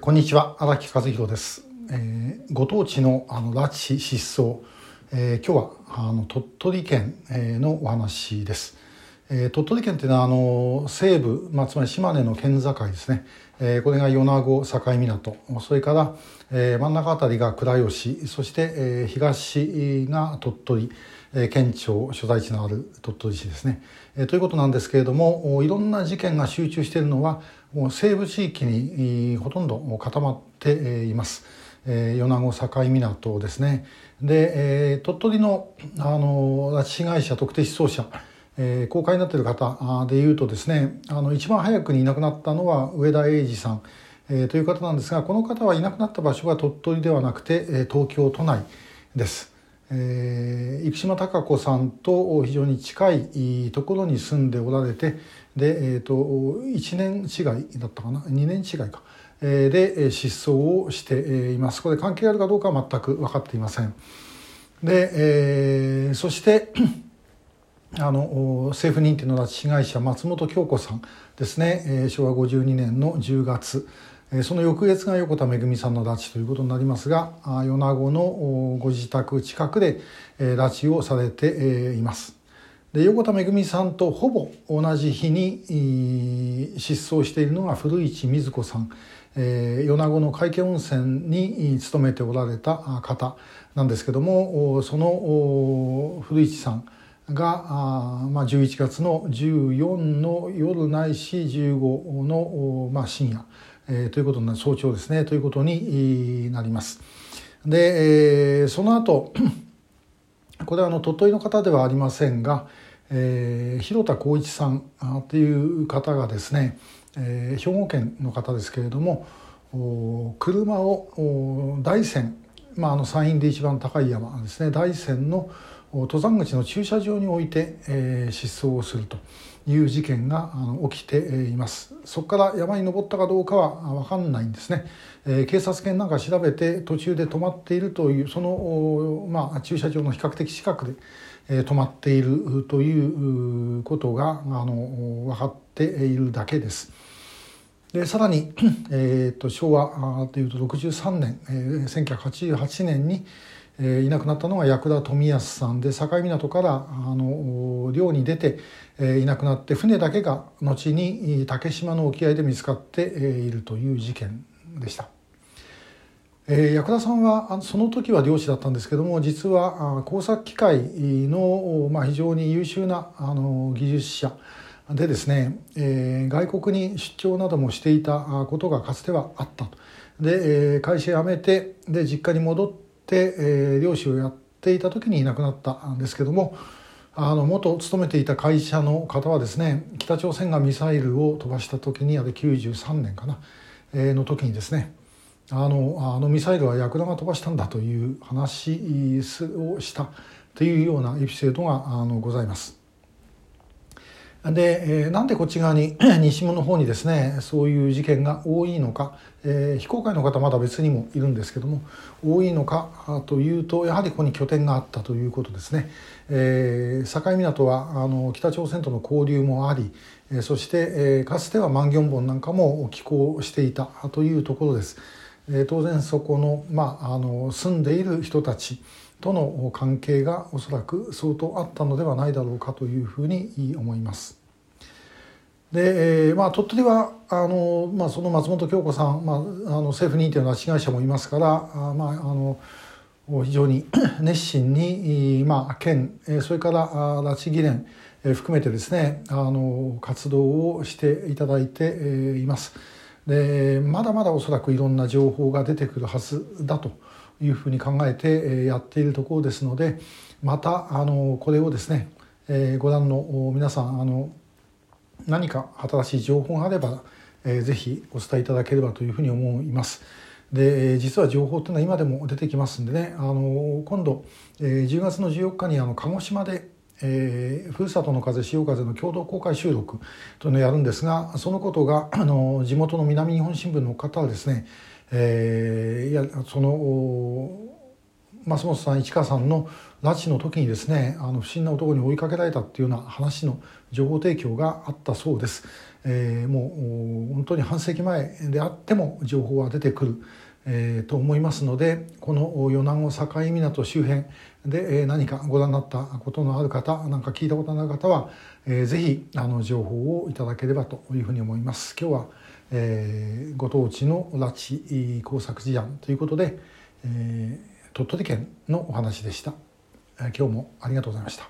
こんにちは荒木和弘です、えー、ご当地のあの拉致失踪、えー、今日はあの鳥取県のお話です、えー、鳥取県というのはあの西部、まあ、つまり島根の県境ですね、えー、これが米子境港。それから、えー、真ん中あたりが倉吉。そして、えー、東が鳥取。県庁所在地のある鳥取市ですね。えということなんですけれどもいろんな事件が集中しているのは西部地域にほとんど固まっています。え米子境港ですね。で、え鳥取のあの拉致被害者特定失踪者えー、公開になっている方でいうとですねあの一番早くにいなくなったのは上田英二さん、えー、という方なんですがこの方はいなくなった場所が鳥取ではなくて、えー、東京都内です。えー、生島孝子さんと非常に近いところに住んでおられてで、えーと、1年違いだったかな？2年違いか、えー、で失踪をしています。これ関係あるかどうかは全く分かっていません。で、えー、そしてあの政府認定の拉致被害者松本京子さんですね、えー、昭和52年の10月。その翌月が横田めぐみさんの拉致ということになりますが米子のご自宅近くで拉致をされています。で横田めぐみさんとほぼ同じ日に失踪しているのが古市瑞子さん、えー、米子の海家温泉に勤めておられた方なんですけどもその古市さんがあ、まあ、11月の14の夜ないし15の、まあ、深夜えー、ということにな早朝ですねということになります。で、えー、その後これはあの鳥取の方ではありませんが、えー、広田浩一さんという方がですね、えー、兵庫県の方ですけれども車を大山、まあ、あの山陰で一番高い山ですね大山の登山口の駐車場に置いて、えー、失踪をするという事件が起きていますそこから山に登ったかどうかは分かんないんですね、えー、警察犬なんか調べて途中で止まっているというその、まあ、駐車場の比較的近くで、えー、止まっているということがあの分かっているだけです。でさらに、えーと、昭和というと63年、えー、1988年に、えー、いなくなったのは矢倉富安さんで境港からあの漁に出て、えー、いなくなって船だけが後に竹島の沖合で見つかっているという事件でした。えー、矢倉さんはその時は漁師だったんですけども実は工作機械の、まあ、非常に優秀なあの技術者でですね、えー、外国に出張などもしていたことがかつてはあったと。で、えー、会社辞めてで実家に戻って、えー、漁師をやっていた時にいなくなったんですけどもあの元勤めていた会社の方はですね北朝鮮がミサイルを飛ばした時にあれ93年かな、えー、の時にですねあのあのミサイルはヤクダが飛ばしたんだという話をしたというようなエピソードがあのございます。で、えー、なんでこっち側に 西門の方にですねそういう事件が多いのか、えー、非公開の方まだ別にもいるんですけども多いのかというとやはりここに拠点があったということですね、えー、境港はあの北朝鮮との交流もあり、そして、えー、かつては万元本なんかも寄港していたというところです。えー、当然そこの,、まあ、あの住んでいる人たちとの関係がおそらく相当あったのではないだろうかというふうに思います。で、えーまあ、鳥取はあの、まあ、その松本京子さん、まあ、あの政府認定の拉致被害者もいますからあ、まあ、あの非常に 熱心に、まあ、県それから拉致議連含めてですねあの活動をしていただいています。でまだまだおそらくいろんな情報が出てくるはずだというふうに考えてやっているところですのでまたあのこれをですねご覧の皆さんあの何か新しい情報があれば、えー、ぜひお伝えいただければというふうに思います。で実は情報っていうのは今でも出てきますんでねあの今度、10月の14日にあの鹿児島でえー、ふるさとの風潮風の共同公開収録というのをやるんですがそのことがあの地元の南日本新聞の方はですね、えー、いやその松本さん市川さんの拉致の時にですねあの不審な男に追いかけられたっていうような話の情報提供があったそうです。えー、もう本当に半世紀前であっても情報は出てくる、えー、と思いますのでこの与那国境港周辺で何かご覧になったことのある方なんか聞いたことのある方は、えー、ぜひあの情報をいただければというふうに思います。今日は、えー、ご当地の拉致工作事案ということで、えー、鳥取県のお話でした。今日もありがとうございました。